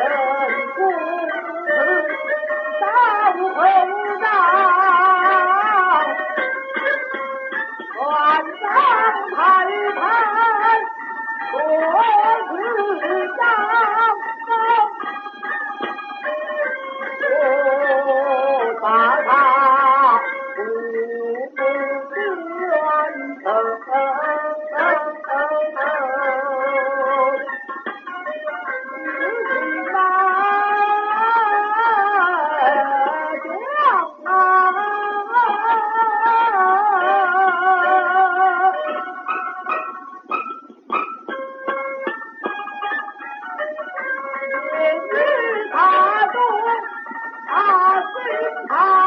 啊。Ah, ah.